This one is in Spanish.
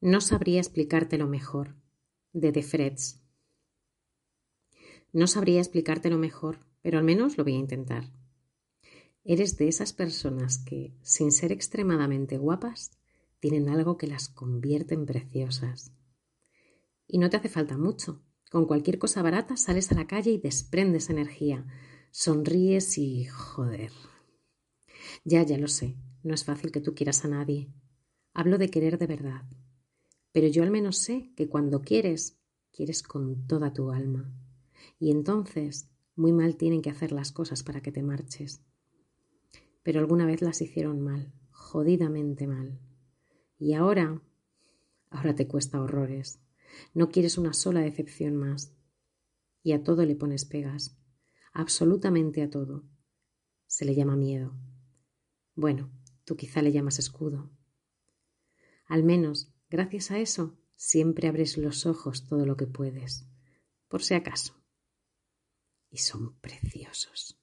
No sabría explicártelo mejor. De The Freds. No sabría explicártelo mejor, pero al menos lo voy a intentar. Eres de esas personas que, sin ser extremadamente guapas, tienen algo que las convierte en preciosas. Y no te hace falta mucho. Con cualquier cosa barata sales a la calle y desprendes energía. Sonríes y... joder. Ya, ya lo sé. No es fácil que tú quieras a nadie. Hablo de querer de verdad. Pero yo al menos sé que cuando quieres, quieres con toda tu alma. Y entonces, muy mal tienen que hacer las cosas para que te marches. Pero alguna vez las hicieron mal, jodidamente mal. Y ahora, ahora te cuesta horrores. No quieres una sola decepción más. Y a todo le pones pegas. Absolutamente a todo. Se le llama miedo. Bueno, tú quizá le llamas escudo. Al menos Gracias a eso, siempre abres los ojos todo lo que puedes, por si acaso. Y son preciosos.